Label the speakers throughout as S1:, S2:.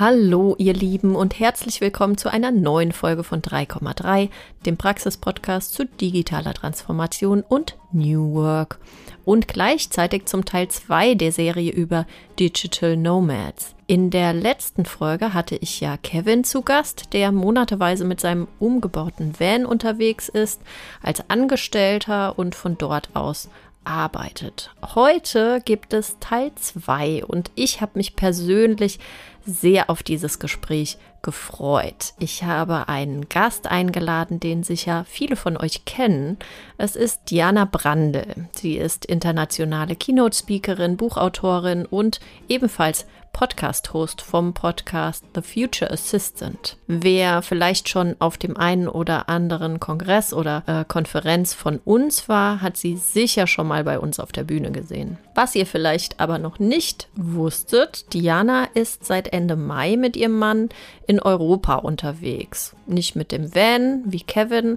S1: Hallo, ihr Lieben, und herzlich willkommen zu einer neuen Folge von 3,3, dem Praxis-Podcast zu digitaler Transformation und New Work. Und gleichzeitig zum Teil 2 der Serie über Digital Nomads. In der letzten Folge hatte ich ja Kevin zu Gast, der monateweise mit seinem umgebauten Van unterwegs ist, als Angestellter und von dort aus arbeitet. Heute gibt es Teil 2 und ich habe mich persönlich sehr auf dieses Gespräch gefreut. Ich habe einen Gast eingeladen, den sicher viele von euch kennen. Es ist Diana Brandl. Sie ist internationale Keynote-Speakerin, Buchautorin und ebenfalls Podcast-Host vom Podcast The Future Assistant. Wer vielleicht schon auf dem einen oder anderen Kongress oder äh, Konferenz von uns war, hat sie sicher schon mal bei uns auf der Bühne gesehen. Was ihr vielleicht aber noch nicht wusstet, Diana ist seit Ende Mai mit ihrem Mann in Europa unterwegs. Nicht mit dem Van wie Kevin,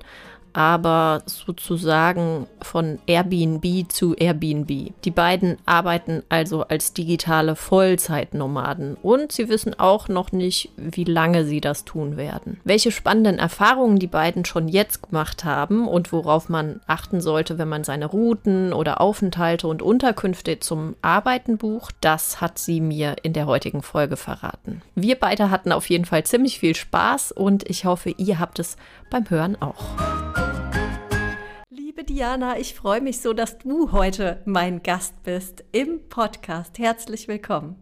S1: aber sozusagen von Airbnb zu Airbnb. Die beiden arbeiten also als digitale Vollzeitnomaden und sie wissen auch noch nicht, wie lange sie das tun werden. Welche spannenden Erfahrungen die beiden schon jetzt gemacht haben und worauf man achten sollte, wenn man seine Routen oder Aufenthalte und Unterkünfte zum Arbeiten bucht, das hat sie mir in der heutigen Folge verraten. Wir beide hatten auf jeden Fall ziemlich viel Spaß und ich hoffe, ihr habt es beim Hören auch. Liebe Diana, ich freue mich so, dass du heute mein Gast bist im Podcast. Herzlich willkommen.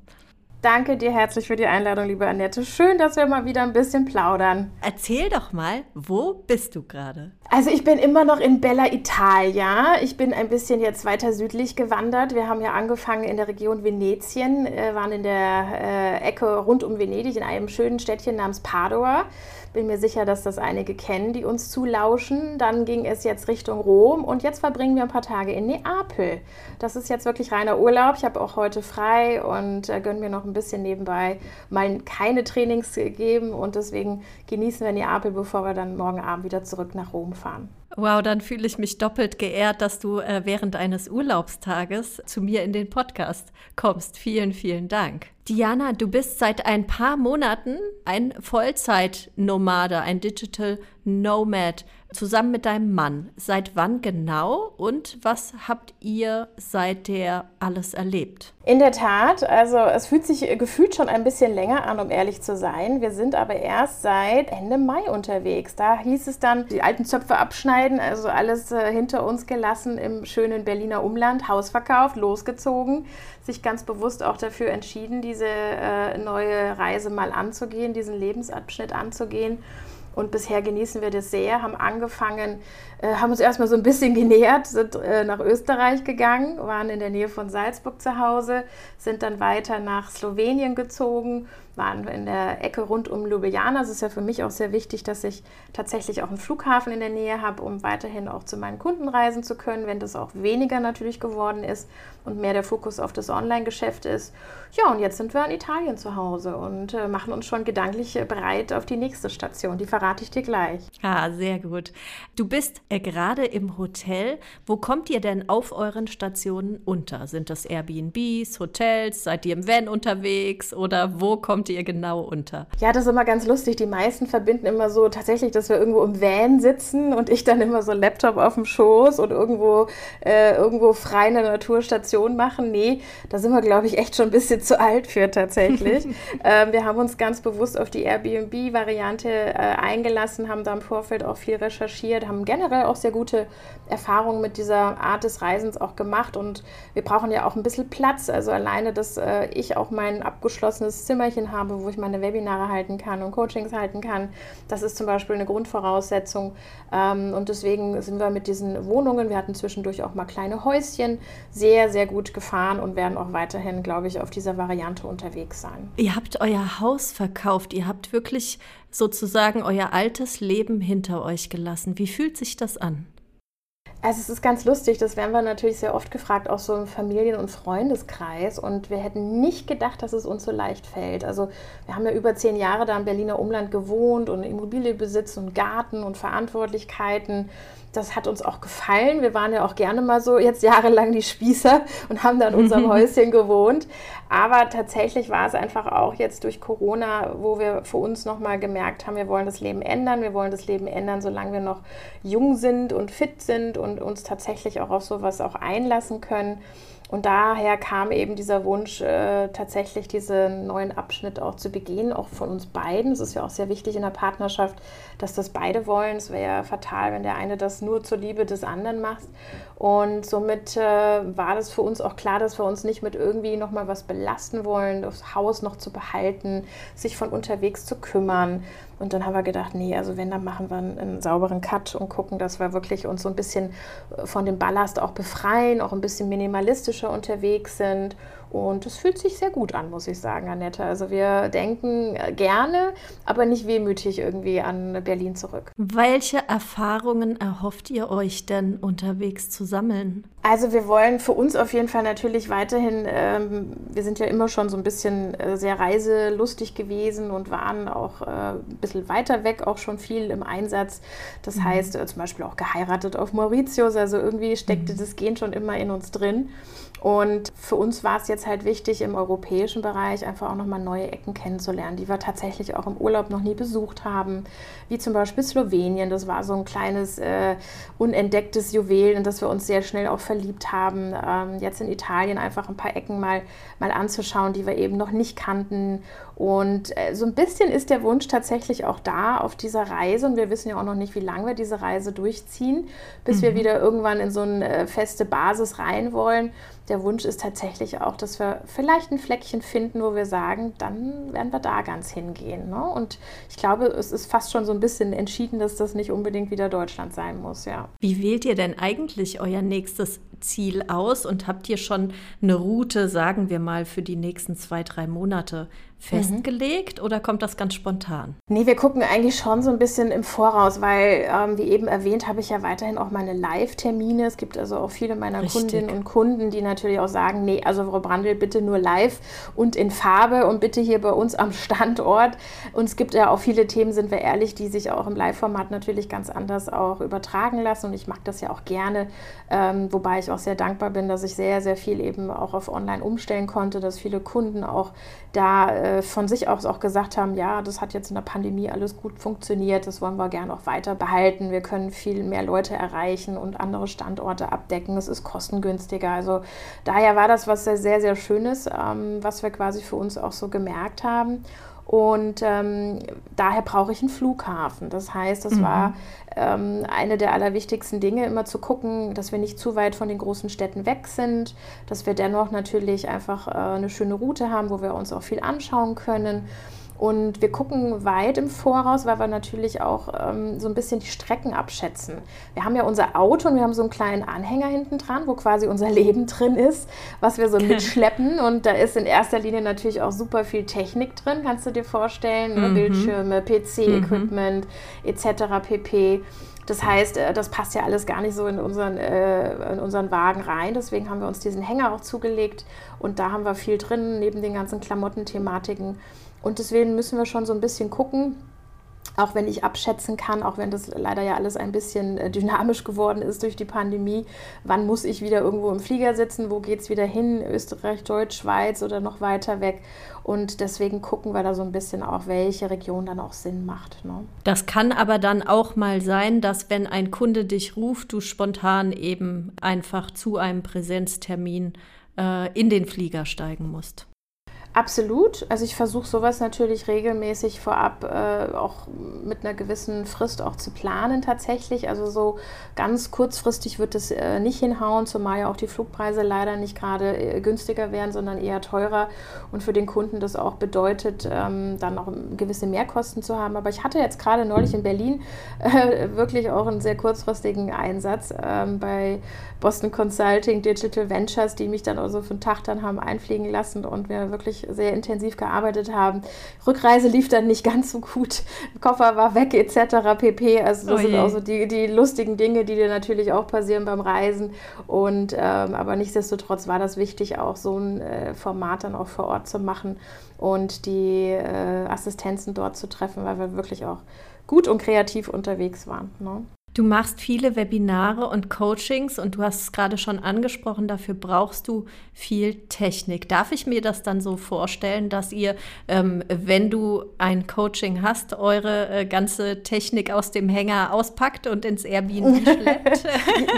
S2: Danke dir herzlich für die Einladung, liebe Annette. Schön, dass wir mal wieder ein bisschen plaudern.
S1: Erzähl doch mal, wo bist du gerade?
S2: Also ich bin immer noch in Bella Italia. Ich bin ein bisschen jetzt weiter südlich gewandert. Wir haben ja angefangen in der Region Venetien, äh, waren in der äh, Ecke rund um Venedig in einem schönen Städtchen namens Padua. Bin mir sicher, dass das einige kennen, die uns zulauschen. Dann ging es jetzt Richtung Rom und jetzt verbringen wir ein paar Tage in Neapel. Das ist jetzt wirklich reiner Urlaub. Ich habe auch heute frei und äh, gönne mir noch ein bisschen nebenbei mal keine Trainings gegeben und deswegen genießen wir Neapel, bevor wir dann morgen Abend wieder zurück nach Rom fahren.
S1: Wow, dann fühle ich mich doppelt geehrt, dass du äh, während eines Urlaubstages zu mir in den Podcast kommst. Vielen, vielen Dank. Diana, du bist seit ein paar Monaten ein Vollzeitnomade, ein Digital Nomad zusammen mit deinem Mann. Seit wann genau und was habt ihr seither alles erlebt?
S2: In der Tat, also es fühlt sich gefühlt schon ein bisschen länger an, um ehrlich zu sein. Wir sind aber erst seit Ende Mai unterwegs. Da hieß es dann, die alten Zöpfe abschneiden, also alles äh, hinter uns gelassen im schönen Berliner Umland, Haus verkauft, losgezogen, sich ganz bewusst auch dafür entschieden, diese äh, neue Reise mal anzugehen, diesen Lebensabschnitt anzugehen. Und bisher genießen wir das sehr, haben angefangen, äh, haben uns erstmal so ein bisschen genähert, sind äh, nach Österreich gegangen, waren in der Nähe von Salzburg zu Hause, sind dann weiter nach Slowenien gezogen waren in der Ecke rund um Ljubljana. Es ist ja für mich auch sehr wichtig, dass ich tatsächlich auch einen Flughafen in der Nähe habe, um weiterhin auch zu meinen Kunden reisen zu können, wenn das auch weniger natürlich geworden ist und mehr der Fokus auf das Online-Geschäft ist. Ja, und jetzt sind wir in Italien zu Hause und äh, machen uns schon gedanklich bereit auf die nächste Station. Die verrate ich dir gleich.
S1: Ah, sehr gut. Du bist äh, gerade im Hotel. Wo kommt ihr denn auf euren Stationen unter? Sind das Airbnbs, Hotels? Seid ihr im Van unterwegs oder wo kommt ihr genau unter?
S2: Ja, das ist immer ganz lustig. Die meisten verbinden immer so tatsächlich, dass wir irgendwo im Van sitzen und ich dann immer so Laptop auf dem Schoß und irgendwo, äh, irgendwo frei eine Naturstation machen. Nee, da sind wir, glaube ich, echt schon ein bisschen zu alt für tatsächlich. ähm, wir haben uns ganz bewusst auf die Airbnb-Variante äh, eingelassen, haben da im Vorfeld auch viel recherchiert, haben generell auch sehr gute Erfahrungen mit dieser Art des Reisens auch gemacht und wir brauchen ja auch ein bisschen Platz. Also alleine, dass äh, ich auch mein abgeschlossenes Zimmerchen habe, wo ich meine Webinare halten kann und Coachings halten kann, das ist zum Beispiel eine Grundvoraussetzung. Ähm, und deswegen sind wir mit diesen Wohnungen, wir hatten zwischendurch auch mal kleine Häuschen, sehr, sehr gut gefahren und werden auch weiterhin, glaube ich, auf dieser Variante unterwegs sein.
S1: Ihr habt euer Haus verkauft, ihr habt wirklich sozusagen euer altes Leben hinter euch gelassen. Wie fühlt sich das an?
S2: Also es ist ganz lustig, das werden wir natürlich sehr oft gefragt, auch so im Familien- und Freundeskreis. Und wir hätten nicht gedacht, dass es uns so leicht fällt. Also wir haben ja über zehn Jahre da im Berliner Umland gewohnt und Immobilie besitzt und Garten und Verantwortlichkeiten. Das hat uns auch gefallen. Wir waren ja auch gerne mal so jetzt jahrelang die Spießer und haben da in unserem Häuschen gewohnt. Aber tatsächlich war es einfach auch jetzt durch Corona, wo wir für uns nochmal gemerkt haben, wir wollen das Leben ändern. Wir wollen das Leben ändern, solange wir noch jung sind und fit sind und uns tatsächlich auch auf sowas auch einlassen können. Und daher kam eben dieser Wunsch, äh, tatsächlich diesen neuen Abschnitt auch zu begehen, auch von uns beiden. Es ist ja auch sehr wichtig in der Partnerschaft, dass das beide wollen. Es wäre ja fatal, wenn der eine das nur zur Liebe des anderen macht. Und somit äh, war das für uns auch klar, dass wir uns nicht mit irgendwie nochmal was belasten wollen, das Haus noch zu behalten, sich von unterwegs zu kümmern. Und dann haben wir gedacht, nee, also wenn, dann machen wir einen, einen, sauberen Cut und gucken, dass wir wirklich uns so ein bisschen äh, von dem Ballast auch befreien, auch ein bisschen minimalistischer unterwegs sind und es fühlt sich sehr gut an, muss ich sagen, Annette. Also wir denken äh, gerne, aber nicht wehmütig irgendwie an Berlin zurück.
S1: Welche Erfahrungen erhofft ihr euch denn unterwegs zu sammeln?
S2: Also wir wollen für uns auf jeden Fall natürlich weiterhin, ähm, wir sind ja immer schon so ein bisschen äh, sehr reiselustig gewesen und waren auch äh, ein bisschen weiter weg, auch schon viel im Einsatz. Das mhm. heißt äh, zum Beispiel auch geheiratet auf Mauritius. Also irgendwie steckte mhm. das Gen schon immer in uns drin. Und für uns war es jetzt halt wichtig, im europäischen Bereich einfach auch nochmal neue Ecken kennenzulernen, die wir tatsächlich auch im Urlaub noch nie besucht haben, wie zum Beispiel Slowenien. Das war so ein kleines, äh, unentdecktes Juwel, in das wir uns sehr schnell auch verliebt haben. Ähm, jetzt in Italien einfach ein paar Ecken mal, mal anzuschauen, die wir eben noch nicht kannten. Und äh, so ein bisschen ist der Wunsch tatsächlich auch da auf dieser Reise. Und wir wissen ja auch noch nicht, wie lange wir diese Reise durchziehen, bis mhm. wir wieder irgendwann in so eine äh, feste Basis rein wollen der Wunsch ist tatsächlich auch, dass wir vielleicht ein Fleckchen finden, wo wir sagen, dann werden wir da ganz hingehen. Ne? Und ich glaube, es ist fast schon so ein bisschen entschieden, dass das nicht unbedingt wieder Deutschland sein muss, ja.
S1: Wie wählt ihr denn eigentlich euer nächstes Ziel aus und habt ihr schon eine Route, sagen wir mal, für die nächsten zwei, drei Monate festgelegt mhm. oder kommt das ganz spontan?
S2: Nee, wir gucken eigentlich schon so ein bisschen im Voraus, weil, ähm, wie eben erwähnt, habe ich ja weiterhin auch meine Live-Termine. Es gibt also auch viele meiner Richtig. Kundinnen und Kunden, die natürlich auch sagen, nee, also Frau Brandl, bitte nur live und in Farbe und bitte hier bei uns am Standort. Und es gibt ja auch viele Themen, sind wir ehrlich, die sich auch im Live-Format natürlich ganz anders auch übertragen lassen. Und ich mag das ja auch gerne, ähm, wobei ich auch sehr dankbar bin, dass ich sehr, sehr viel eben auch auf Online umstellen konnte, dass viele Kunden auch da äh, von sich aus auch gesagt haben, ja, das hat jetzt in der Pandemie alles gut funktioniert, das wollen wir gerne auch weiter behalten. Wir können viel mehr Leute erreichen und andere Standorte abdecken. Es ist kostengünstiger. Also daher war das was sehr, sehr, sehr Schönes, ähm, was wir quasi für uns auch so gemerkt haben. Und ähm, daher brauche ich einen Flughafen. Das heißt, das mhm. war ähm, eine der allerwichtigsten Dinge, immer zu gucken, dass wir nicht zu weit von den großen Städten weg sind, dass wir dennoch natürlich einfach äh, eine schöne Route haben, wo wir uns auch viel anschauen können. Und wir gucken weit im Voraus, weil wir natürlich auch ähm, so ein bisschen die Strecken abschätzen. Wir haben ja unser Auto und wir haben so einen kleinen Anhänger hinten dran, wo quasi unser Leben drin ist, was wir so mitschleppen. Und da ist in erster Linie natürlich auch super viel Technik drin, kannst du dir vorstellen. Ne? Mhm. Bildschirme, PC-Equipment mhm. etc. pp. Das heißt, äh, das passt ja alles gar nicht so in unseren, äh, in unseren Wagen rein. Deswegen haben wir uns diesen Hänger auch zugelegt und da haben wir viel drin, neben den ganzen Klamottenthematiken. Und deswegen müssen wir schon so ein bisschen gucken, auch wenn ich abschätzen kann, auch wenn das leider ja alles ein bisschen äh, dynamisch geworden ist durch die Pandemie, wann muss ich wieder irgendwo im Flieger sitzen, wo geht es wieder hin, Österreich, Deutsch, Schweiz oder noch weiter weg. Und deswegen gucken wir da so ein bisschen auch, welche Region dann auch Sinn macht. Ne?
S1: Das kann aber dann auch mal sein, dass wenn ein Kunde dich ruft, du spontan eben einfach zu einem Präsenztermin äh, in den Flieger steigen musst.
S2: Absolut. Also ich versuche sowas natürlich regelmäßig vorab äh, auch mit einer gewissen Frist auch zu planen tatsächlich. Also so ganz kurzfristig wird es äh, nicht hinhauen, zumal ja auch die Flugpreise leider nicht gerade äh, günstiger werden, sondern eher teurer und für den Kunden das auch bedeutet, ähm, dann auch gewisse Mehrkosten zu haben. Aber ich hatte jetzt gerade neulich in Berlin äh, wirklich auch einen sehr kurzfristigen Einsatz ähm, bei Boston Consulting Digital Ventures, die mich dann also für einen Tag dann haben einfliegen lassen und wir wirklich sehr intensiv gearbeitet haben. Rückreise lief dann nicht ganz so gut, Koffer war weg etc. pp. Also das oh sind auch so die, die lustigen Dinge, die dir natürlich auch passieren beim Reisen. Und ähm, aber nichtsdestotrotz war das wichtig, auch so ein äh, Format dann auch vor Ort zu machen und die äh, Assistenzen dort zu treffen, weil wir wirklich auch gut und kreativ unterwegs waren. Ne?
S1: Du machst viele Webinare und Coachings und du hast es gerade schon angesprochen, dafür brauchst du viel Technik. Darf ich mir das dann so vorstellen, dass ihr, ähm, wenn du ein Coaching hast, eure äh, ganze Technik aus dem Hänger auspackt und ins Airbnb schleppt?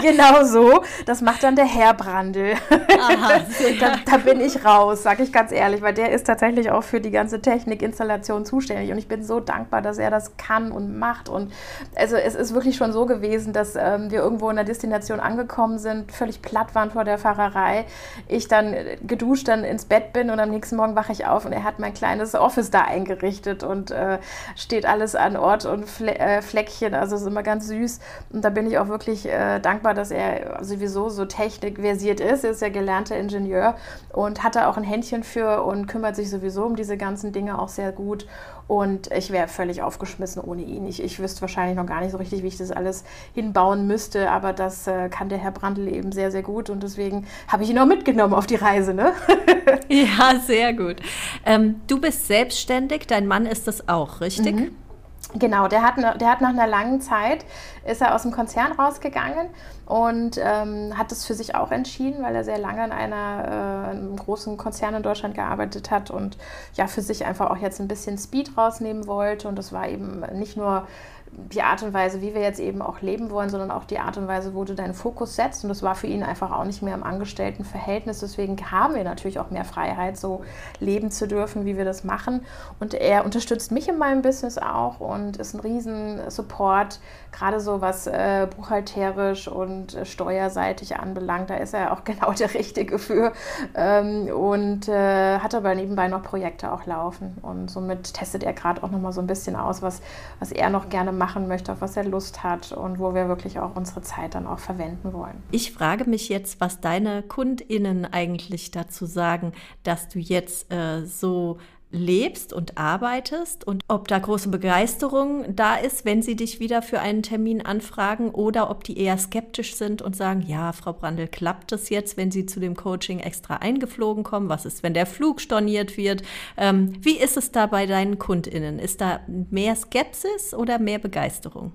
S2: genau so. Das macht dann der Herr Brandl. Aha, da, da, bin ich raus, sage ich ganz ehrlich, weil der ist tatsächlich auch für die ganze Technikinstallation zuständig und ich bin so dankbar, dass er das kann und macht. Und also es ist wirklich schon so gewesen, dass ähm, wir irgendwo in der Destination angekommen sind, völlig platt waren vor der Fahrerei. Ich dann geduscht dann ins Bett bin und am nächsten Morgen wache ich auf und er hat mein kleines Office da eingerichtet und äh, steht alles an Ort und Fle äh, Fleckchen. Also ist immer ganz süß. Und da bin ich auch wirklich äh, dankbar, dass er sowieso so technikversiert ist. Er ist ja gelernter Ingenieur und hat da auch ein Händchen für und kümmert sich sowieso um diese ganzen Dinge auch sehr gut. Und ich wäre völlig aufgeschmissen ohne ihn. Ich, ich wüsste wahrscheinlich noch gar nicht so richtig, wie ich das alles hinbauen müsste, aber das äh, kann der Herr Brandl eben sehr, sehr gut und deswegen habe ich ihn auch mitgenommen auf die Reise. Ne?
S1: ja, sehr gut. Ähm, du bist selbstständig, dein Mann ist das auch, richtig? Mhm.
S2: Genau, der hat, der hat nach einer langen Zeit, ist er aus dem Konzern rausgegangen und ähm, hat es für sich auch entschieden, weil er sehr lange in einer, äh, einem großen Konzern in Deutschland gearbeitet hat und ja, für sich einfach auch jetzt ein bisschen Speed rausnehmen wollte. Und das war eben nicht nur die Art und Weise, wie wir jetzt eben auch leben wollen, sondern auch die Art und Weise, wo du deinen Fokus setzt. Und das war für ihn einfach auch nicht mehr im Angestelltenverhältnis. Deswegen haben wir natürlich auch mehr Freiheit, so leben zu dürfen, wie wir das machen. Und er unterstützt mich in meinem Business auch und ist ein riesen Support, gerade so was äh, buchhalterisch und äh, steuerseitig anbelangt. Da ist er auch genau der Richtige für. Ähm, und äh, hat aber nebenbei noch Projekte auch laufen. Und somit testet er gerade auch nochmal so ein bisschen aus, was, was er noch gerne macht machen möchte, auf was er Lust hat und wo wir wirklich auch unsere Zeit dann auch verwenden wollen.
S1: Ich frage mich jetzt, was deine KundInnen eigentlich dazu sagen, dass du jetzt äh, so lebst und arbeitest und ob da große Begeisterung da ist, wenn sie dich wieder für einen Termin anfragen oder ob die eher skeptisch sind und sagen, ja, Frau Brandl, klappt das jetzt, wenn Sie zu dem Coaching extra eingeflogen kommen? Was ist, wenn der Flug storniert wird? Ähm, wie ist es da bei deinen KundInnen? Ist da mehr Skepsis oder mehr Begeisterung?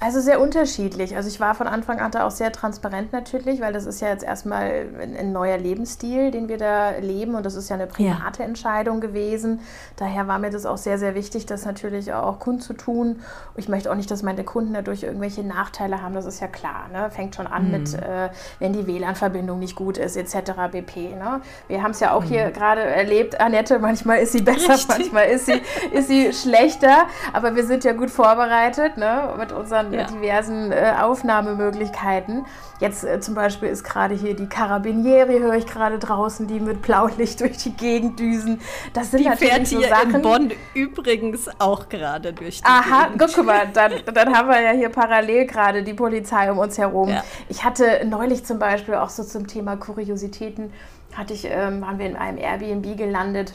S2: Also sehr unterschiedlich. Also ich war von Anfang an da auch sehr transparent natürlich, weil das ist ja jetzt erstmal ein, ein neuer Lebensstil, den wir da leben und das ist ja eine private ja. Entscheidung gewesen. Daher war mir das auch sehr, sehr wichtig, das natürlich auch kundzutun. Ich möchte auch nicht, dass meine Kunden dadurch irgendwelche Nachteile haben, das ist ja klar. Ne? Fängt schon an mhm. mit, äh, wenn die WLAN-Verbindung nicht gut ist, etc. bp. Ne? Wir haben es ja auch mhm. hier gerade erlebt, Annette, manchmal ist sie besser, Richtig. manchmal ist sie, ist sie schlechter, aber wir sind ja gut vorbereitet ne? mit unseren ja. diversen äh, Aufnahmemöglichkeiten. Jetzt äh, zum Beispiel ist gerade hier die Carabinieri, höre ich gerade draußen, die mit Blaulicht durch die Gegend düsen.
S1: Das sind die natürlich fährt so hier Sachen. in Bonn übrigens auch gerade durch die
S2: Aha, Gegend. guck mal, dann, dann haben wir ja hier parallel gerade die Polizei um uns herum. Ja. Ich hatte neulich zum Beispiel auch so zum Thema Kuriositäten, hatte ich, ähm, waren wir in einem Airbnb gelandet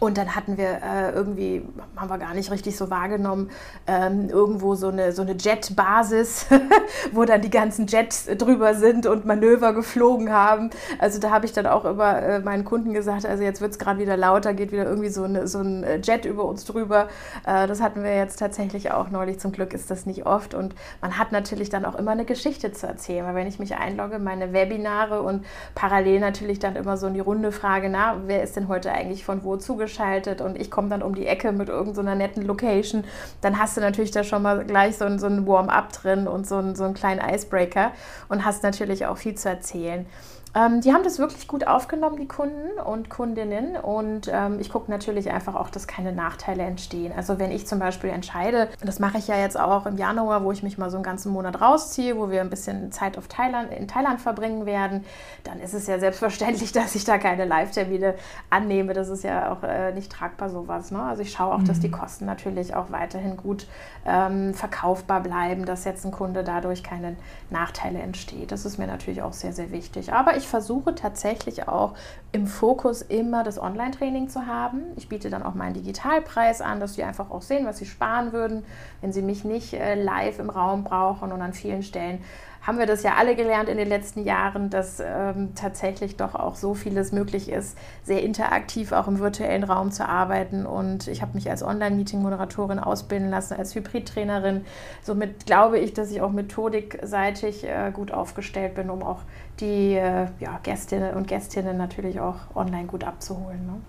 S2: und dann hatten wir äh, irgendwie, haben wir gar nicht richtig so wahrgenommen, ähm, irgendwo so eine, so eine Jet-Basis, wo dann die ganzen Jets drüber sind und Manöver geflogen haben. Also da habe ich dann auch über äh, meinen Kunden gesagt, also jetzt wird es gerade wieder lauter, geht wieder irgendwie so, eine, so ein Jet über uns drüber. Äh, das hatten wir jetzt tatsächlich auch neulich. Zum Glück ist das nicht oft. Und man hat natürlich dann auch immer eine Geschichte zu erzählen. Weil wenn ich mich einlogge, meine Webinare und parallel natürlich dann immer so in die Runde frage, na, wer ist denn heute eigentlich von wo zugeschaltet? Zugeschaltet und ich komme dann um die Ecke mit irgendeiner so netten Location, dann hast du natürlich da schon mal gleich so ein, so ein Warm-up drin und so, ein, so einen kleinen Icebreaker und hast natürlich auch viel zu erzählen. Ähm, die haben das wirklich gut aufgenommen, die Kunden und Kundinnen. Und ähm, ich gucke natürlich einfach auch, dass keine Nachteile entstehen. Also wenn ich zum Beispiel entscheide, das mache ich ja jetzt auch im Januar, wo ich mich mal so einen ganzen Monat rausziehe, wo wir ein bisschen Zeit auf Thailand, in Thailand verbringen werden, dann ist es ja selbstverständlich, dass ich da keine Live-Termine annehme. Das ist ja auch äh, nicht tragbar sowas. Ne? Also ich schaue auch, mhm. dass die Kosten natürlich auch weiterhin gut ähm, verkaufbar bleiben, dass jetzt ein Kunde dadurch keine Nachteile entsteht. Das ist mir natürlich auch sehr, sehr wichtig. Aber ich versuche tatsächlich auch im Fokus immer das Online-Training zu haben. Ich biete dann auch meinen Digitalpreis an, dass Sie einfach auch sehen, was Sie sparen würden, wenn Sie mich nicht äh, live im Raum brauchen und an vielen Stellen haben wir das ja alle gelernt in den letzten Jahren, dass ähm, tatsächlich doch auch so vieles möglich ist, sehr interaktiv auch im virtuellen Raum zu arbeiten. Und ich habe mich als Online-Meeting-Moderatorin ausbilden lassen, als Hybrid-Trainerin. Somit glaube ich, dass ich auch methodikseitig äh, gut aufgestellt bin, um auch die äh, ja, Gästinnen und Gästinnen natürlich auch online gut abzuholen. Ne?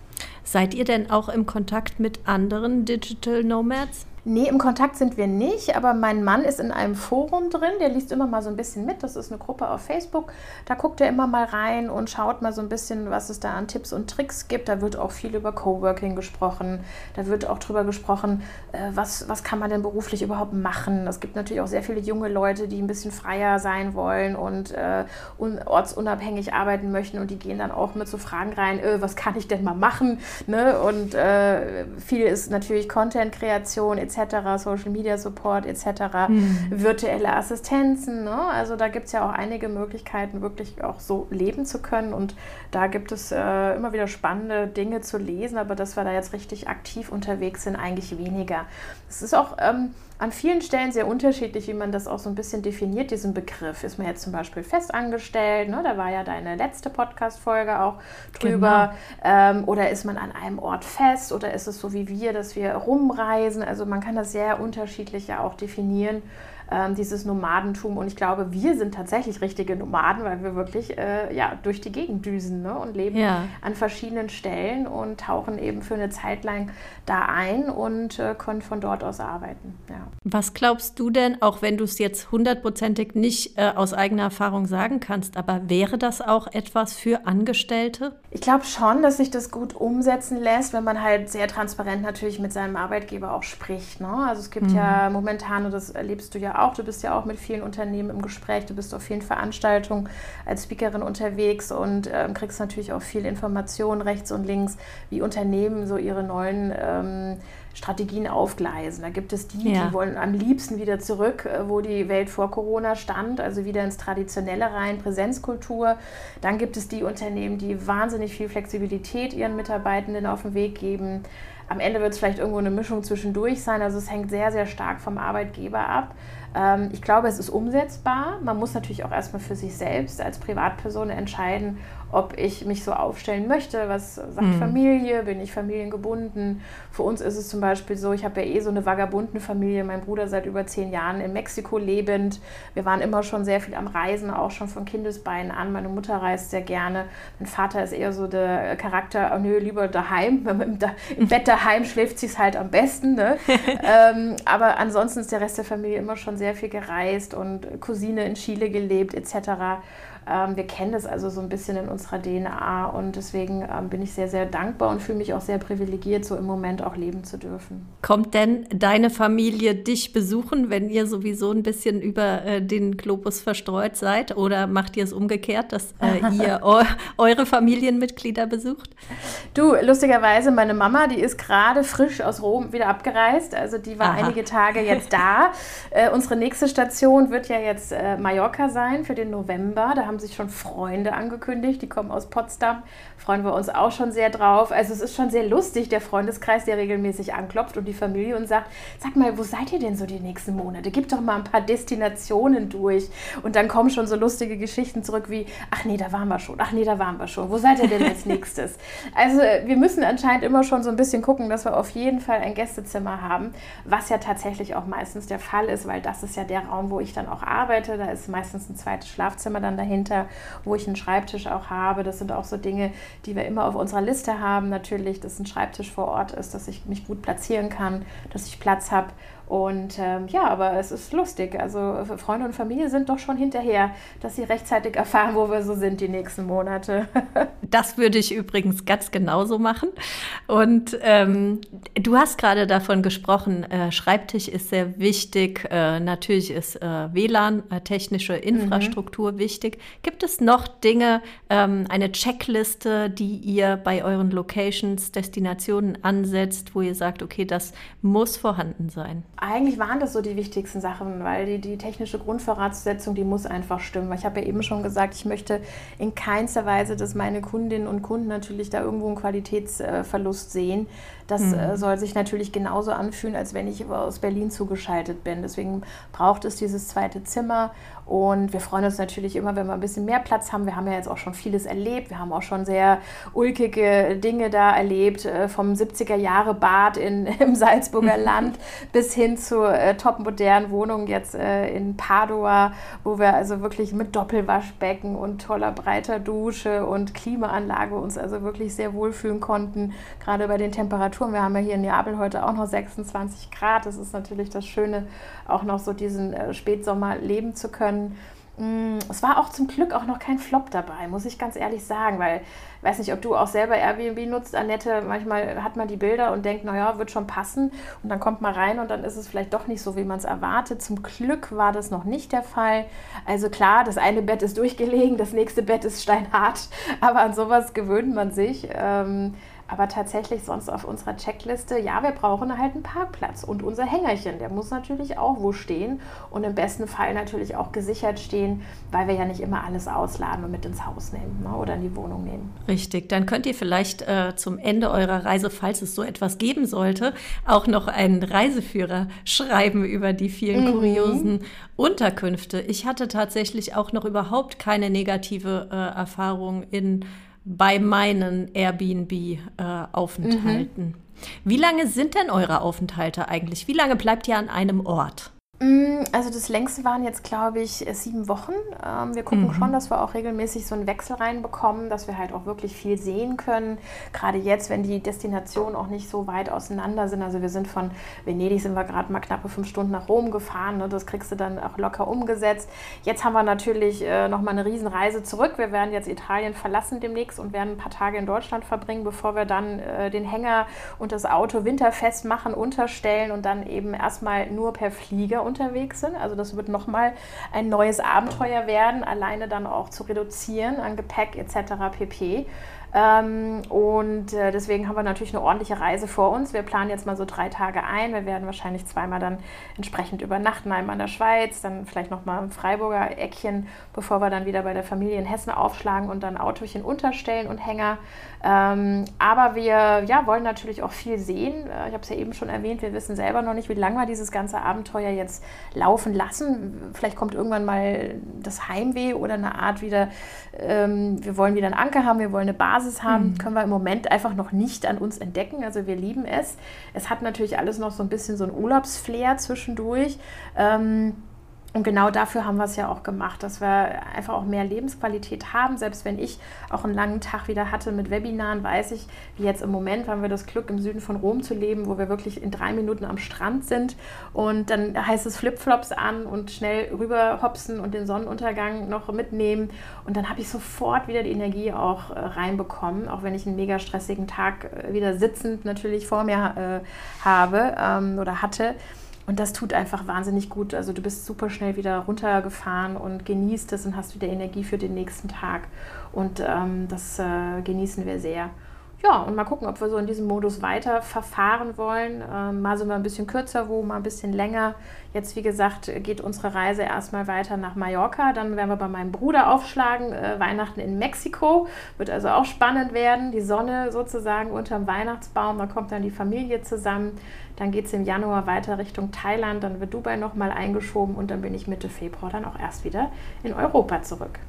S1: Seid ihr denn auch im Kontakt mit anderen Digital Nomads?
S2: Nee, im Kontakt sind wir nicht, aber mein Mann ist in einem Forum drin, der liest immer mal so ein bisschen mit. Das ist eine Gruppe auf Facebook. Da guckt er immer mal rein und schaut mal so ein bisschen, was es da an Tipps und Tricks gibt. Da wird auch viel über Coworking gesprochen. Da wird auch drüber gesprochen, äh, was, was kann man denn beruflich überhaupt machen. Es gibt natürlich auch sehr viele junge Leute, die ein bisschen freier sein wollen und äh, ortsunabhängig arbeiten möchten. Und die gehen dann auch mit so Fragen rein, äh, was kann ich denn mal machen? Ne? Und äh, viel ist natürlich Content-Kreation etc. Social Media Support etc., mhm. virtuelle Assistenzen. Ne? Also da gibt es ja auch einige Möglichkeiten, wirklich auch so leben zu können. Und da gibt es äh, immer wieder spannende Dinge zu lesen, aber dass wir da jetzt richtig aktiv unterwegs sind, eigentlich weniger. Es ist auch ähm, an vielen Stellen sehr unterschiedlich, wie man das auch so ein bisschen definiert, diesen Begriff. Ist man jetzt zum Beispiel festangestellt, ne? da war ja deine letzte Podcast-Folge auch drüber, genau. ähm, oder ist man an einem Ort fest oder ist es so wie wir, dass wir rumreisen? Also man kann das sehr unterschiedlich ja auch definieren ähm, dieses Nomadentum. Und ich glaube, wir sind tatsächlich richtige Nomaden, weil wir wirklich äh, ja, durch die Gegend düsen ne? und leben ja. an verschiedenen Stellen und tauchen eben für eine Zeit lang da ein und äh, können von dort aus arbeiten. Ja.
S1: Was glaubst du denn, auch wenn du es jetzt hundertprozentig nicht äh, aus eigener Erfahrung sagen kannst, aber wäre das auch etwas für Angestellte?
S2: Ich glaube schon, dass sich das gut umsetzen lässt, wenn man halt sehr transparent natürlich mit seinem Arbeitgeber auch spricht. Ne? Also es gibt mhm. ja momentan, und das erlebst du ja auch, du bist ja auch mit vielen Unternehmen im Gespräch, du bist auf vielen Veranstaltungen als Speakerin unterwegs und äh, kriegst natürlich auch viel Informationen rechts und links, wie Unternehmen so ihre neuen ähm, Strategien aufgleisen. Da gibt es die, ja. die wollen am liebsten wieder zurück, äh, wo die Welt vor Corona stand, also wieder ins Traditionelle rein, Präsenzkultur. Dann gibt es die Unternehmen, die wahnsinnig viel Flexibilität ihren Mitarbeitenden auf den Weg geben. Am Ende wird es vielleicht irgendwo eine Mischung zwischendurch sein. Also es hängt sehr, sehr stark vom Arbeitgeber ab. Ähm, ich glaube, es ist umsetzbar. Man muss natürlich auch erstmal für sich selbst als Privatperson entscheiden, ob ich mich so aufstellen möchte. Was sagt mhm. Familie? Bin ich familiengebunden? Für uns ist es zum Beispiel so, ich habe ja eh so eine vagabunden Familie. Mein Bruder seit über zehn Jahren in Mexiko lebend. Wir waren immer schon sehr viel am Reisen, auch schon von Kindesbeinen an. Meine Mutter reist sehr gerne. Mein Vater ist eher so der Charakter, oh nö, lieber daheim. Im, Im Bett daheim schläft sie es halt am besten. Ne? ähm, aber ansonsten ist der Rest der Familie immer schon sehr viel gereist und Cousine in Chile gelebt etc. Ähm, wir kennen das also so ein bisschen in unserer DNA und deswegen ähm, bin ich sehr, sehr dankbar und fühle mich auch sehr privilegiert, so im Moment auch leben zu dürfen.
S1: Kommt denn deine Familie dich besuchen, wenn ihr sowieso ein bisschen über äh, den Globus verstreut seid? Oder macht ihr es umgekehrt, dass äh, ihr eu eure Familienmitglieder besucht?
S2: Du, lustigerweise, meine Mama, die ist gerade frisch aus Rom wieder abgereist. Also die war Aha. einige Tage jetzt da. äh, unsere nächste Station wird ja jetzt Mallorca sein für den November. Da haben haben sich schon Freunde angekündigt, die kommen aus Potsdam. Freuen wir uns auch schon sehr drauf. Also es ist schon sehr lustig, der Freundeskreis, der regelmäßig anklopft und die Familie und sagt, sag mal, wo seid ihr denn so die nächsten Monate? Gib doch mal ein paar Destinationen durch. Und dann kommen schon so lustige Geschichten zurück wie, ach nee, da waren wir schon, ach nee, da waren wir schon. Wo seid ihr denn als nächstes? Also wir müssen anscheinend immer schon so ein bisschen gucken, dass wir auf jeden Fall ein Gästezimmer haben, was ja tatsächlich auch meistens der Fall ist, weil das ist ja der Raum, wo ich dann auch arbeite. Da ist meistens ein zweites Schlafzimmer dann dahinter dahinter, wo ich einen Schreibtisch auch habe. Das sind auch so Dinge, die wir immer auf unserer Liste haben. Natürlich, dass ein Schreibtisch vor Ort ist, dass ich mich gut platzieren kann, dass ich Platz habe und ähm, ja, aber es ist lustig. Also Freunde und Familie sind doch schon hinterher, dass sie rechtzeitig erfahren, wo wir so sind die nächsten Monate.
S1: das würde ich übrigens ganz genauso machen. Und ähm, du hast gerade davon gesprochen, äh, Schreibtisch ist sehr wichtig. Äh, natürlich ist äh, WLAN, äh, technische Infrastruktur mhm. wichtig. Gibt es noch Dinge, ähm, eine Checkliste, die ihr bei euren Locations, Destinationen ansetzt, wo ihr sagt, okay, das muss vorhanden sein?
S2: Eigentlich waren das so die wichtigsten Sachen, weil die, die technische Grundvoraussetzung, die muss einfach stimmen. Ich habe ja eben schon gesagt, ich möchte in keinster Weise, dass meine Kundinnen und Kunden natürlich da irgendwo einen Qualitätsverlust sehen. Das mhm. Soll sich natürlich genauso anfühlen, als wenn ich aus Berlin zugeschaltet bin. Deswegen braucht es dieses zweite Zimmer Und wir freuen uns natürlich immer, wenn wir ein bisschen mehr Platz haben. Wir haben ja jetzt auch schon vieles erlebt. Wir haben auch schon sehr ulkige Dinge da erlebt, äh, vom 70er Jahre Bad in, im Salzburger Land bis hin zur äh, topmodernen Wohnung jetzt äh, in Padua, wo wir also wirklich mit Doppelwaschbecken und toller breiter Dusche und Klimaanlage uns also wirklich sehr wohlfühlen konnten. Gerade bei den Temperaturen. Wir haben ja hier in Neapel heute auch noch 26 Grad. Das ist natürlich das Schöne, auch noch so diesen äh, Spätsommer leben zu können. Mm, es war auch zum Glück auch noch kein Flop dabei, muss ich ganz ehrlich sagen, weil weiß nicht, ob du auch selber Airbnb nutzt, Annette. Manchmal hat man die Bilder und denkt, naja, wird schon passen. Und dann kommt man rein und dann ist es vielleicht doch nicht so, wie man es erwartet. Zum Glück war das noch nicht der Fall. Also klar, das eine Bett ist durchgelegen, das nächste Bett ist steinhart, aber an sowas gewöhnt man sich. Ähm, aber tatsächlich sonst auf unserer Checkliste, ja, wir brauchen halt einen Parkplatz und unser Hängerchen, der muss natürlich auch wo stehen und im besten Fall natürlich auch gesichert stehen, weil wir ja nicht immer alles ausladen und mit ins Haus nehmen ne, oder in die Wohnung nehmen.
S1: Richtig, dann könnt ihr vielleicht äh, zum Ende eurer Reise, falls es so etwas geben sollte, auch noch einen Reiseführer schreiben über die vielen mhm. kuriosen Unterkünfte. Ich hatte tatsächlich auch noch überhaupt keine negative äh, Erfahrung in bei meinen Airbnb-Aufenthalten. Äh, mhm. Wie lange sind denn eure Aufenthalte eigentlich? Wie lange bleibt ihr an einem Ort?
S2: Mm, also das längste waren jetzt, glaube ich, sieben Wochen. Ähm, wir gucken mhm. schon, dass wir auch regelmäßig so einen Wechsel reinbekommen, dass wir halt auch wirklich viel sehen können. Gerade jetzt, wenn die Destinationen auch nicht so weit auseinander sind. Also wir sind von Venedig, sind wir gerade mal knappe fünf Stunden nach Rom gefahren. Ne? Das kriegst du dann auch locker umgesetzt. Jetzt haben wir natürlich äh, nochmal eine Riesenreise zurück. Wir werden jetzt Italien verlassen demnächst und werden ein paar Tage in Deutschland verbringen, bevor wir dann äh, den Hänger und das Auto winterfest machen, unterstellen und dann eben erstmal nur per Flieger unterwegs sind. Also das wird nochmal ein neues Abenteuer werden, alleine dann auch zu reduzieren an Gepäck etc. pp. Ähm, und äh, deswegen haben wir natürlich eine ordentliche Reise vor uns. Wir planen jetzt mal so drei Tage ein. Wir werden wahrscheinlich zweimal dann entsprechend übernachten, einmal in der Schweiz, dann vielleicht nochmal im Freiburger Eckchen, bevor wir dann wieder bei der Familie in Hessen aufschlagen und dann Autochen unterstellen und Hänger. Ähm, aber wir ja, wollen natürlich auch viel sehen. Äh, ich habe es ja eben schon erwähnt, wir wissen selber noch nicht, wie lange wir dieses ganze Abenteuer jetzt laufen lassen. Vielleicht kommt irgendwann mal das Heimweh oder eine Art wieder, ähm, wir wollen wieder einen Anker haben, wir wollen eine Basis Basis haben, mhm. können wir im Moment einfach noch nicht an uns entdecken. Also wir lieben es. Es hat natürlich alles noch so ein bisschen so ein Urlaubsflair zwischendurch. Ähm, und genau dafür haben wir es ja auch gemacht, dass wir einfach auch mehr Lebensqualität haben. Selbst wenn ich auch einen langen Tag wieder hatte mit Webinaren, weiß ich, wie jetzt im Moment haben wir das Glück, im Süden von Rom zu leben, wo wir wirklich in drei Minuten am Strand sind. Und dann heißt es Flipflops an und schnell rüber hopsen und den Sonnenuntergang noch mitnehmen. Und dann habe ich sofort wieder die Energie auch äh, reinbekommen, auch wenn ich einen mega stressigen Tag äh, wieder sitzend natürlich vor mir äh, habe ähm, oder hatte. Und das tut einfach wahnsinnig gut. Also du bist super schnell wieder runtergefahren und genießt es und hast wieder Energie für den nächsten Tag. Und ähm, das äh, genießen wir sehr. Ja, und mal gucken, ob wir so in diesem Modus weiter verfahren wollen. Ähm, mal sind wir ein bisschen kürzer wo, mal ein bisschen länger. Jetzt, wie gesagt, geht unsere Reise erstmal weiter nach Mallorca. Dann werden wir bei meinem Bruder aufschlagen. Äh, Weihnachten in Mexiko. Wird also auch spannend werden. Die Sonne sozusagen unterm Weihnachtsbaum. Da kommt dann die Familie zusammen. Dann geht es im Januar weiter Richtung Thailand. Dann wird Dubai nochmal eingeschoben. Und dann bin ich Mitte Februar dann auch erst wieder in Europa zurück.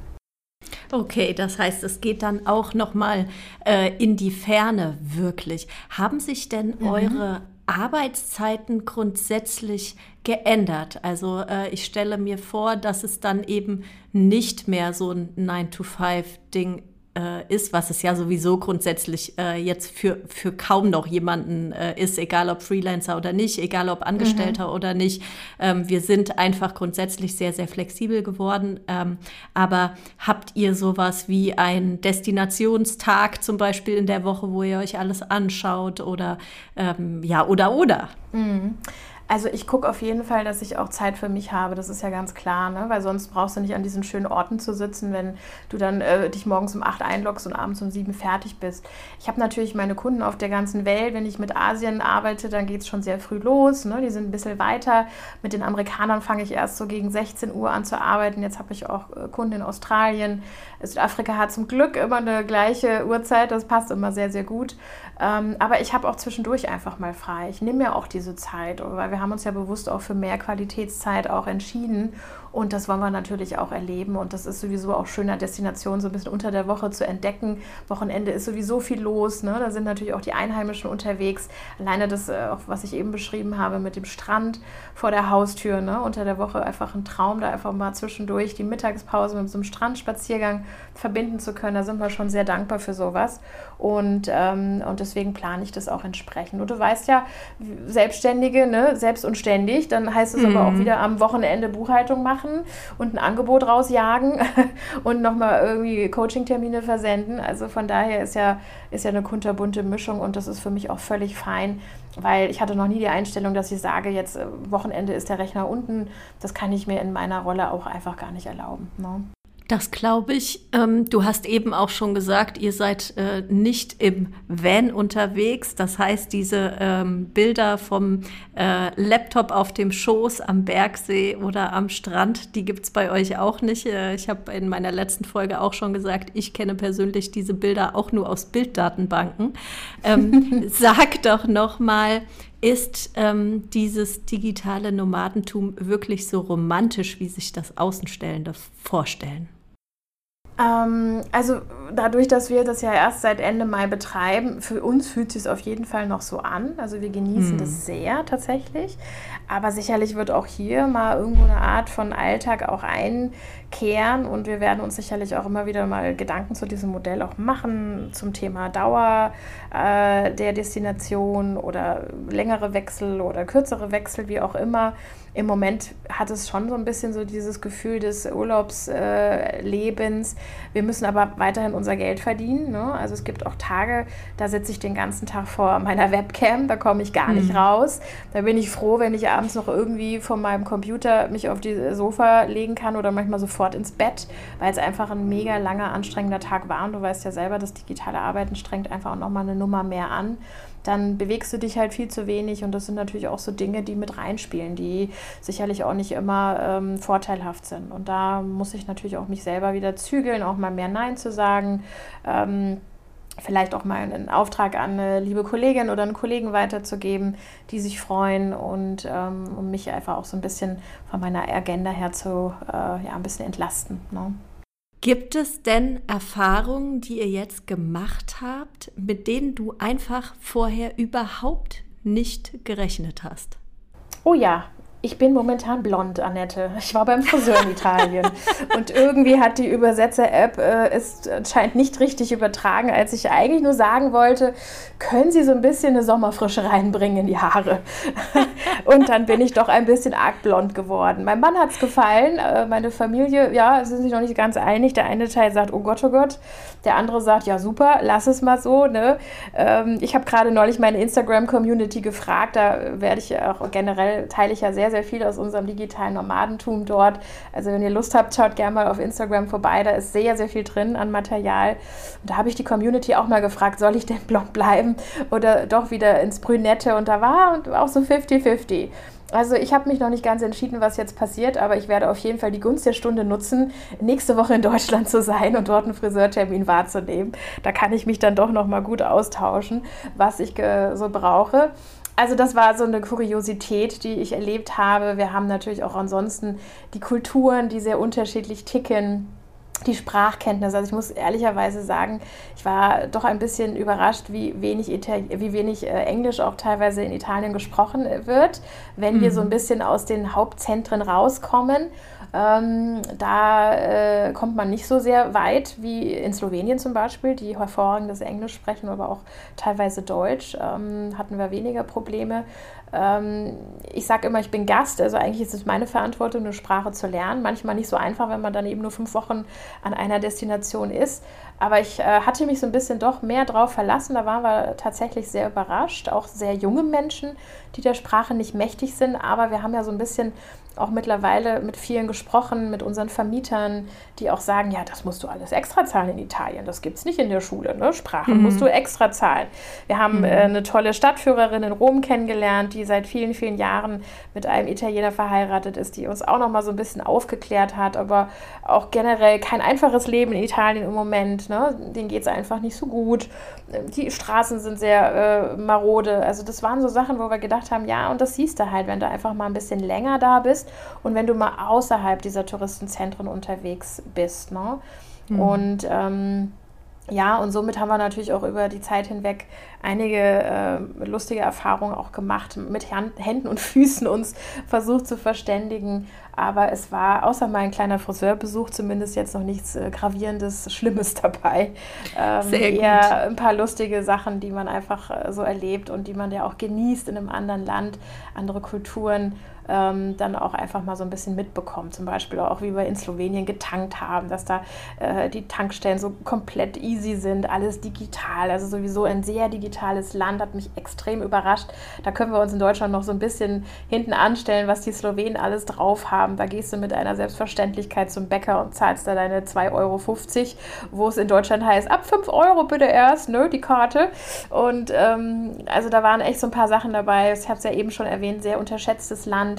S1: Okay, das heißt, es geht dann auch noch mal äh, in die Ferne wirklich. Haben sich denn mhm. eure Arbeitszeiten grundsätzlich geändert? Also äh, ich stelle mir vor, dass es dann eben nicht mehr so ein 9-to-5-Ding äh, ist, was es ja sowieso grundsätzlich äh, jetzt für, für kaum noch jemanden äh, ist, egal ob Freelancer oder nicht, egal ob Angestellter mhm. oder nicht. Ähm, wir sind einfach grundsätzlich sehr, sehr flexibel geworden. Ähm, aber habt ihr sowas wie einen Destinationstag zum Beispiel in der Woche, wo ihr euch alles anschaut oder ähm, ja, oder oder?
S2: Mhm. Also ich gucke auf jeden Fall, dass ich auch Zeit für mich habe, das ist ja ganz klar, ne? weil sonst brauchst du nicht an diesen schönen Orten zu sitzen, wenn du dann äh, dich morgens um acht einloggst und abends um sieben fertig bist. Ich habe natürlich meine Kunden auf der ganzen Welt. Wenn ich mit Asien arbeite, dann geht es schon sehr früh los. Ne? Die sind ein bisschen weiter. Mit den Amerikanern fange ich erst so gegen 16 Uhr an zu arbeiten. Jetzt habe ich auch äh, Kunden in Australien. Südafrika hat zum Glück immer eine gleiche Uhrzeit, das passt immer sehr, sehr gut. Ähm, aber ich habe auch zwischendurch einfach mal frei. Ich nehme mir auch diese Zeit, weil wir haben uns ja bewusst auch für mehr Qualitätszeit auch entschieden. Und das wollen wir natürlich auch erleben. Und das ist sowieso auch schöner Destination, so ein bisschen unter der Woche zu entdecken. Wochenende ist sowieso viel los. Ne? Da sind natürlich auch die Einheimischen unterwegs. Alleine das, äh, auch was ich eben beschrieben habe mit dem Strand vor der Haustür. Ne? Unter der Woche einfach ein Traum, da einfach mal zwischendurch die Mittagspause mit so einem Strandspaziergang verbinden zu können. Da sind wir schon sehr dankbar für sowas. Und, ähm, und deswegen plane ich das auch entsprechend. Und du weißt ja, Selbstständige, ne? selbst und ständig, dann heißt es mhm. aber auch wieder am Wochenende Buchhaltung machen machen und ein Angebot rausjagen und nochmal irgendwie Coaching-Termine versenden. Also von daher ist ja, ist ja eine kunterbunte Mischung und das ist für mich auch völlig fein, weil ich hatte noch nie die Einstellung, dass ich sage, jetzt äh, Wochenende ist der Rechner unten. Das kann ich mir in meiner Rolle auch einfach gar nicht erlauben. Ne?
S1: Das glaube ich. Ähm, du hast eben auch schon gesagt, ihr seid äh, nicht im Van unterwegs. Das heißt, diese ähm, Bilder vom äh, Laptop auf dem Schoß am Bergsee oder am Strand, die gibt es bei euch auch nicht. Äh, ich habe in meiner letzten Folge auch schon gesagt, ich kenne persönlich diese Bilder auch nur aus Bilddatenbanken. Ähm, sag doch noch mal, ist ähm, dieses digitale Nomadentum wirklich so romantisch, wie sich das Außenstellende vorstellen?
S2: Ähm, also dadurch, dass wir das ja erst seit Ende Mai betreiben, für uns fühlt es sich auf jeden Fall noch so an. Also wir genießen hm. das sehr tatsächlich. Aber sicherlich wird auch hier mal irgendwo eine Art von Alltag auch einkehren und wir werden uns sicherlich auch immer wieder mal Gedanken zu diesem Modell auch machen, zum Thema Dauer äh, der Destination oder längere Wechsel oder kürzere Wechsel, wie auch immer im Moment hat es schon so ein bisschen so dieses Gefühl des Urlaubslebens. Äh, wir müssen aber weiterhin unser Geld verdienen. Ne? Also es gibt auch Tage, da sitze ich den ganzen Tag vor meiner Webcam, da komme ich gar mhm. nicht raus. Da bin ich froh, wenn ich abends noch irgendwie von meinem Computer mich auf die Sofa legen kann oder manchmal sofort ins Bett, weil es einfach ein mega langer, anstrengender Tag war. Und du weißt ja selber, das digitale Arbeiten strengt einfach auch nochmal eine Nummer mehr an dann bewegst du dich halt viel zu wenig und das sind natürlich auch so Dinge, die mit reinspielen, die sicherlich auch nicht immer ähm, vorteilhaft sind. Und da muss ich natürlich auch mich selber wieder zügeln, auch mal mehr Nein zu sagen. Ähm, vielleicht auch mal einen Auftrag an eine liebe Kollegin oder einen Kollegen weiterzugeben, die sich freuen und ähm, um mich einfach auch so ein bisschen von meiner Agenda her zu äh, ja, ein bisschen entlasten. Ne?
S1: Gibt es denn Erfahrungen, die ihr jetzt gemacht habt, mit denen du einfach vorher überhaupt nicht gerechnet hast?
S2: Oh ja, ich bin momentan blond, Annette. Ich war beim Friseur in Italien. und irgendwie hat die Übersetzer-App äh, es anscheinend nicht richtig übertragen, als ich eigentlich nur sagen wollte, können Sie so ein bisschen eine Sommerfrische reinbringen in die Haare? und dann bin ich doch ein bisschen arg blond geworden. Mein Mann hat es gefallen, äh, meine Familie, ja, sind sich noch nicht ganz einig. Der eine Teil sagt, oh Gott, oh Gott. Der andere sagt, ja super, lass es mal so. Ne? Ähm, ich habe gerade neulich meine Instagram-Community gefragt, da werde ich auch generell, teile ich ja sehr, sehr viel aus unserem digitalen Nomadentum dort. Also wenn ihr Lust habt, schaut gerne mal auf Instagram vorbei. Da ist sehr, sehr viel drin an Material. Und da habe ich die Community auch mal gefragt, soll ich denn blond bleiben oder doch wieder ins Brünette? Und da war auch so 50-50. Also ich habe mich noch nicht ganz entschieden, was jetzt passiert, aber ich werde auf jeden Fall die Gunst der Stunde nutzen, nächste Woche in Deutschland zu sein und dort einen Friseurtermin wahrzunehmen. Da kann ich mich dann doch noch mal gut austauschen, was ich so brauche also das war so eine Kuriosität, die ich erlebt habe. Wir haben natürlich auch ansonsten die Kulturen, die sehr unterschiedlich ticken die Sprachkenntnis. Also ich muss ehrlicherweise sagen, ich war doch ein bisschen überrascht, wie wenig, Itali wie wenig äh, Englisch auch teilweise in Italien gesprochen wird, wenn mhm. wir so ein bisschen aus den Hauptzentren rauskommen. Ähm, da äh, kommt man nicht so sehr weit wie in Slowenien zum Beispiel, die hervorragendes Englisch sprechen, aber auch teilweise Deutsch. Ähm, hatten wir weniger Probleme. Ähm, ich sage immer, ich bin Gast, also eigentlich ist es meine Verantwortung, eine Sprache zu lernen. Manchmal nicht so einfach, wenn man dann eben nur fünf Wochen an einer Destination ist. Aber ich äh, hatte mich so ein bisschen doch mehr drauf verlassen. Da waren wir tatsächlich sehr überrascht. Auch sehr junge Menschen, die der Sprache nicht mächtig sind. Aber wir haben ja so ein bisschen auch mittlerweile mit vielen gesprochen, mit unseren Vermietern, die auch sagen, ja, das musst du alles extra zahlen in Italien. Das gibt es nicht in der Schule. Ne? Sprachen mhm. musst du extra zahlen. Wir haben mhm. äh, eine tolle Stadtführerin in Rom kennengelernt, die seit vielen, vielen Jahren mit einem Italiener verheiratet ist, die uns auch noch mal so ein bisschen aufgeklärt hat, aber auch generell kein einfaches Leben in Italien im Moment Ne? Denen geht es einfach nicht so gut. Die Straßen sind sehr äh, marode. Also das waren so Sachen, wo wir gedacht haben, ja, und das siehst du halt, wenn du einfach mal ein bisschen länger da bist und wenn du mal außerhalb dieser Touristenzentren unterwegs bist. Ne? Mhm. Und ähm, ja, und somit haben wir natürlich auch über die Zeit hinweg einige äh, lustige Erfahrungen auch gemacht, mit Händen und Füßen uns versucht zu verständigen. Aber es war außer mein kleiner Friseurbesuch zumindest jetzt noch nichts äh, Gravierendes, Schlimmes dabei. Ähm, Sehr gut. Eher ein paar lustige Sachen, die man einfach äh, so erlebt und die man ja auch genießt in einem anderen Land, andere Kulturen ähm, dann auch einfach mal so ein bisschen mitbekommen. Zum Beispiel auch, wie wir in Slowenien getankt haben, dass da äh, die Tankstellen so komplett easy sind, alles digital, also sowieso ein sehr digitales Land, hat mich extrem überrascht. Da können wir uns in Deutschland noch so ein bisschen hinten anstellen, was die Slowenen alles drauf haben. Da gehst du mit einer Selbstverständlichkeit zum Bäcker und zahlst da deine 2,50 Euro, wo es in Deutschland heißt, ab 5 Euro bitte erst, ne, die Karte. Und ähm, also da waren echt so ein paar Sachen dabei. Ich habe es ja eben schon erwähnt, sehr unterschätztes Land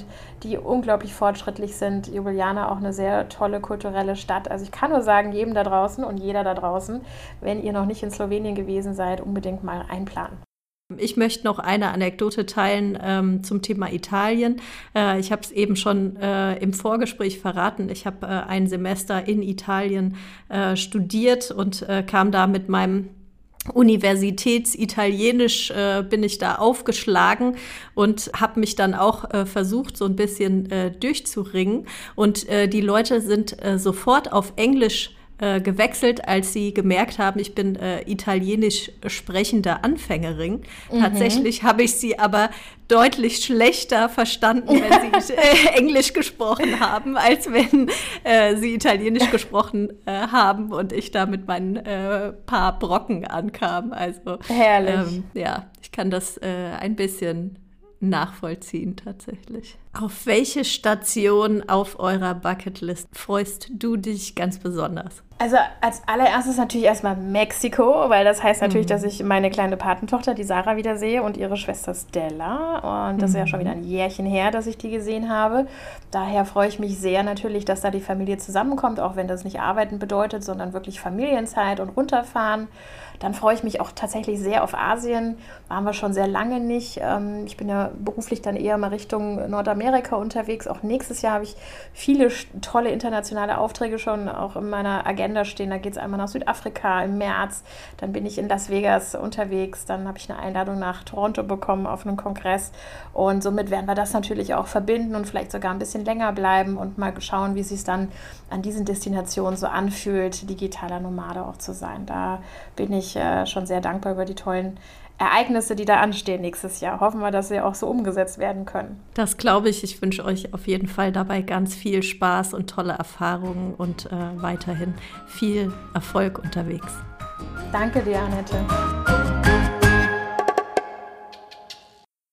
S2: die unglaublich fortschrittlich sind. Ljubljana auch eine sehr tolle kulturelle Stadt. Also ich kann nur sagen, jedem da draußen und jeder da draußen, wenn ihr noch nicht in Slowenien gewesen seid, unbedingt mal einplanen.
S1: Ich möchte noch eine Anekdote teilen ähm, zum Thema Italien. Äh, ich habe es eben schon äh, im Vorgespräch verraten. Ich habe äh, ein Semester in Italien äh, studiert und äh, kam da mit meinem Universitätsitalienisch äh, bin ich da aufgeschlagen und habe mich dann auch äh, versucht, so ein bisschen äh, durchzuringen. Und äh, die Leute sind äh, sofort auf Englisch äh, gewechselt, als sie gemerkt haben, ich bin äh, italienisch sprechende Anfängerin. Mhm. Tatsächlich habe ich sie aber deutlich schlechter verstanden, wenn sie äh, Englisch gesprochen haben, als wenn äh, sie Italienisch gesprochen äh, haben und ich da mit meinen paar Brocken ankam. Also
S2: herrlich. Ähm,
S1: ja, ich kann das ein bisschen nachvollziehen tatsächlich. Auf welche Station auf eurer Bucketlist freust du dich ganz besonders?
S2: Also als allererstes natürlich erstmal Mexiko, weil das heißt natürlich, mhm. dass ich meine kleine Patentochter, die Sarah, wieder sehe und ihre Schwester Stella. Und das mhm. ist ja schon wieder ein Jährchen her, dass ich die gesehen habe. Daher freue ich mich sehr natürlich, dass da die Familie zusammenkommt, auch wenn das nicht Arbeiten bedeutet, sondern wirklich Familienzeit und runterfahren. Dann freue ich mich auch tatsächlich sehr auf Asien. Waren wir schon sehr lange nicht. Ähm, ich bin ja beruflich dann eher mal Richtung Nordamerika unterwegs. Auch nächstes Jahr habe ich viele tolle internationale Aufträge schon auch in meiner Agenda stehen. Da geht es einmal nach Südafrika im März. Dann bin ich in Las Vegas unterwegs. Dann habe ich eine Einladung nach Toronto bekommen auf einen Kongress. Und somit werden wir das natürlich auch verbinden und vielleicht sogar ein bisschen länger bleiben und mal schauen, wie es sich dann an diesen Destinationen so anfühlt, digitaler Nomade auch zu sein. Da bin ich äh, schon sehr dankbar über die tollen Ereignisse, die da anstehen nächstes Jahr. Hoffen wir, dass sie auch so umgesetzt werden können.
S1: Das glaube ich. Ich wünsche euch auf jeden Fall dabei ganz viel Spaß und tolle Erfahrungen und äh, weiterhin viel Erfolg unterwegs.
S2: Danke dir, Annette.